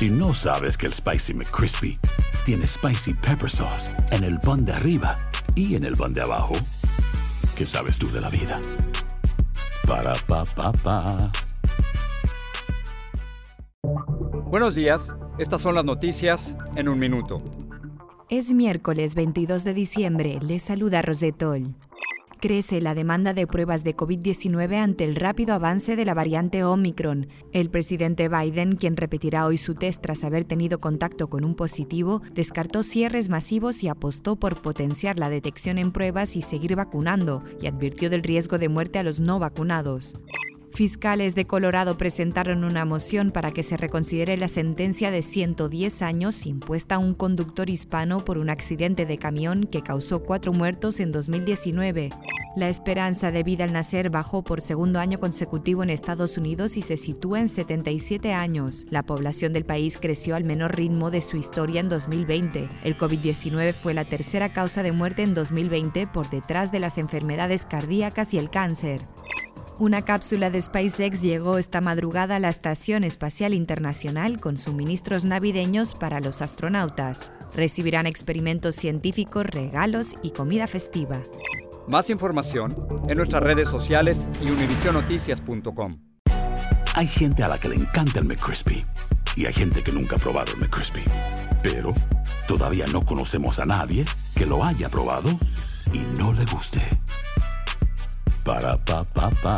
Si no sabes que el Spicy McCrispy tiene Spicy Pepper Sauce en el pan de arriba y en el pan de abajo, ¿qué sabes tú de la vida? Para, pa, pa, pa. Buenos días, estas son las noticias en un minuto. Es miércoles 22 de diciembre, les saluda Rosetol. Crece la demanda de pruebas de COVID-19 ante el rápido avance de la variante Omicron. El presidente Biden, quien repetirá hoy su test tras haber tenido contacto con un positivo, descartó cierres masivos y apostó por potenciar la detección en pruebas y seguir vacunando, y advirtió del riesgo de muerte a los no vacunados. Fiscales de Colorado presentaron una moción para que se reconsidere la sentencia de 110 años impuesta a un conductor hispano por un accidente de camión que causó cuatro muertos en 2019. La esperanza de vida al nacer bajó por segundo año consecutivo en Estados Unidos y se sitúa en 77 años. La población del país creció al menor ritmo de su historia en 2020. El COVID-19 fue la tercera causa de muerte en 2020 por detrás de las enfermedades cardíacas y el cáncer. Una cápsula de SpaceX llegó esta madrugada a la Estación Espacial Internacional con suministros navideños para los astronautas. Recibirán experimentos científicos, regalos y comida festiva. Más información en nuestras redes sociales y univisionoticias.com. Hay gente a la que le encanta el McCrispy y hay gente que nunca ha probado el McCrispy. Pero todavía no conocemos a nadie que lo haya probado y no le guste. Ba-da-ba-ba-ba